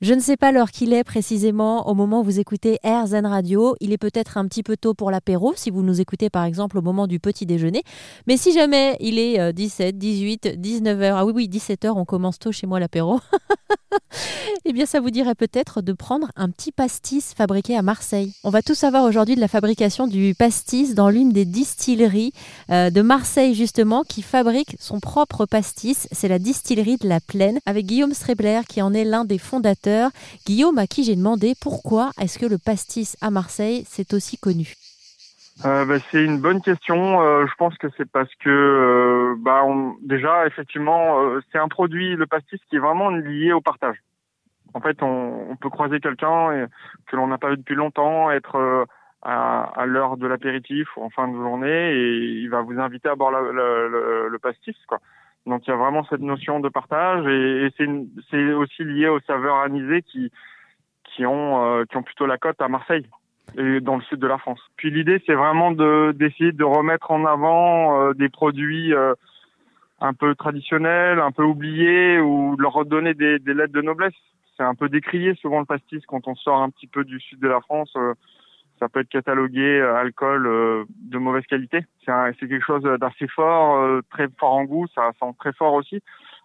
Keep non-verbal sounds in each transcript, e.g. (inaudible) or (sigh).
Je ne sais pas l'heure qu'il est précisément au moment où vous écoutez RZN Radio. Il est peut-être un petit peu tôt pour l'apéro si vous nous écoutez par exemple au moment du petit déjeuner. Mais si jamais il est 17, 18, 19 h ah oui oui 17 h on commence tôt chez moi l'apéro. (laughs) eh bien ça vous dirait peut-être de prendre un petit pastis fabriqué à Marseille. On va tout savoir aujourd'hui de la fabrication du pastis dans l'une des distilleries euh, de Marseille justement qui fabrique son propre pastis. C'est la distillerie de la Plaine avec Guillaume Strebler qui en est l'un des fondateurs Guillaume, à qui j'ai demandé pourquoi est-ce que le pastis à Marseille, c'est aussi connu? Euh, bah, c'est une bonne question. Euh, je pense que c'est parce que bah, déjà effectivement c'est un produit le pastis qui est vraiment lié au partage. En fait, on, peut croiser quelqu'un que l'on n'a pas vu depuis longtemps, être à, l'heure de l'apéritif ou en fin de journée, et il va vous inviter à boire le, le pastis, quoi. Donc il y a vraiment cette notion de partage et, c'est aussi lié aux saveurs anisées qui qui ont euh, qui ont plutôt la cote à Marseille et dans le sud de la France. Puis l'idée c'est vraiment de d'essayer de remettre en avant euh, des produits euh, un peu traditionnels, un peu oubliés ou de leur redonner des, des lettres de noblesse. C'est un peu décrié souvent le pastis quand on sort un petit peu du sud de la France ça peut être catalogué euh, alcool euh, de mauvaise qualité. C'est quelque chose d'assez fort, euh, très fort en goût, ça sent très fort aussi.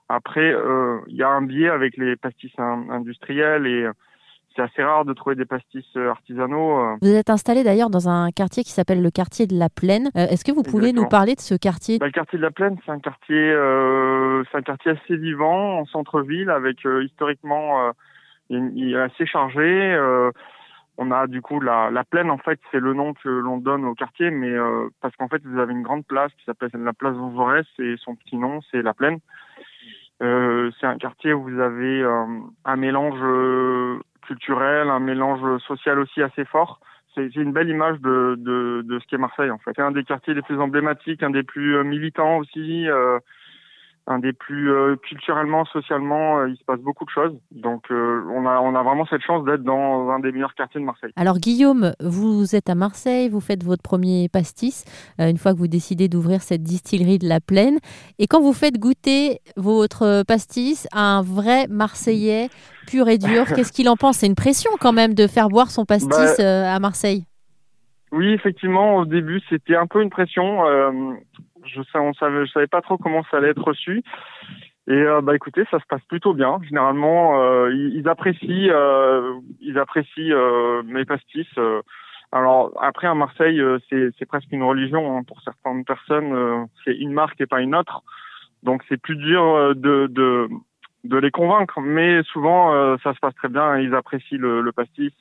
Après, il y a un biais avec les pastis industriels et c'est assez rare de trouver des pastis artisanaux. Vous êtes installé d'ailleurs dans un quartier qui s'appelle le quartier de la Plaine. Est-ce que vous pouvez nous parler de ce quartier? Bah, Le quartier de la Plaine, c'est un quartier, euh, c'est un quartier assez vivant en centre-ville, avec historiquement, il est assez chargé on a du coup la, la plaine en fait c'est le nom que l'on donne au quartier mais euh, parce qu'en fait vous avez une grande place qui s'appelle la place Jaurès et son petit nom c'est la plaine euh, c'est un quartier où vous avez euh, un mélange culturel un mélange social aussi assez fort. C'est une belle image de, de, de ce qu'est Marseille en fait. C'est un des quartiers les plus emblématiques un des plus militants aussi un des plus euh, culturellement, socialement, euh, il se passe beaucoup de choses. Donc euh, on a on a vraiment cette chance d'être dans un des meilleurs quartiers de Marseille. Alors Guillaume, vous êtes à Marseille, vous faites votre premier pastis une fois que vous décidez d'ouvrir cette distillerie de la Plaine et quand vous faites goûter votre pastis à un vrai Marseillais pur et dur, (laughs) qu'est-ce qu'il en pense? C'est une pression quand même de faire boire son pastis bah, à Marseille. Oui, effectivement, au début, c'était un peu une pression je je savais pas trop comment ça allait être reçu. Et euh, bah écoutez, ça se passe plutôt bien. Généralement, euh, ils, apprécient, euh, ils apprécient mes pastis. alors après à Marseille, c'est presque une religion hein. pour certaines personnes. c'est une marque et pas une autre, donc c'est plus dur de, de les convaincre. Mais souvent, ça se passe très bien. Ils apprécient le pastis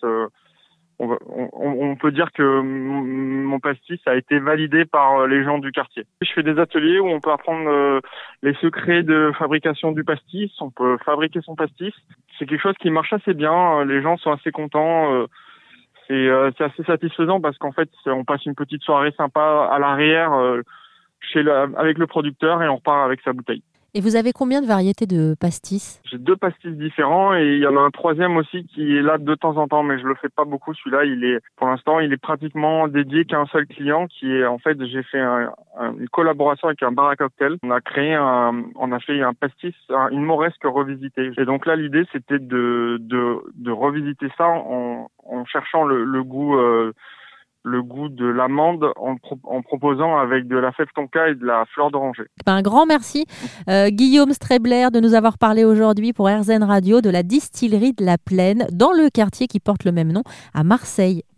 on, on, peut dire que mon pastis a été validé par les gens du quartier. Je fais des ateliers où on peut apprendre euh, les secrets de fabrication du pastis, on peut fabriquer son pastis. C'est quelque chose qui marche assez bien, les gens sont assez contents. Euh, euh, c'est assez satisfaisant parce qu'en fait, on passe une petite soirée sympa à l'arrière chez avec le producteur et on repart avec sa bouteille. Et vous avez combien de variétés de pastis? J'ai deux pastis différents et il y en a un troisième aussi qui est là de temps en temps, mais je le fais pas beaucoup. Celui-là, il est pour l'instant, il est pratiquement dédié qu'à un seul client, qui est en fait, j'ai fait une collaboration avec un bar à cocktail. On a créé un, on a fait un pastis, une moresque revisitée. Et donc là, l'idée, c'était de, de, de revisiter ça en, en cherchant le, le goût. Euh, le goût de l'amande en, proposant avec de la fève tonka et de la fleur d'oranger. Ben, un grand merci euh, Guillaume Strebler de nous avoir parlé aujourd'hui pour RZN Radio de la distillerie de la Plaine dans le quartier qui porte le même nom à Marseille.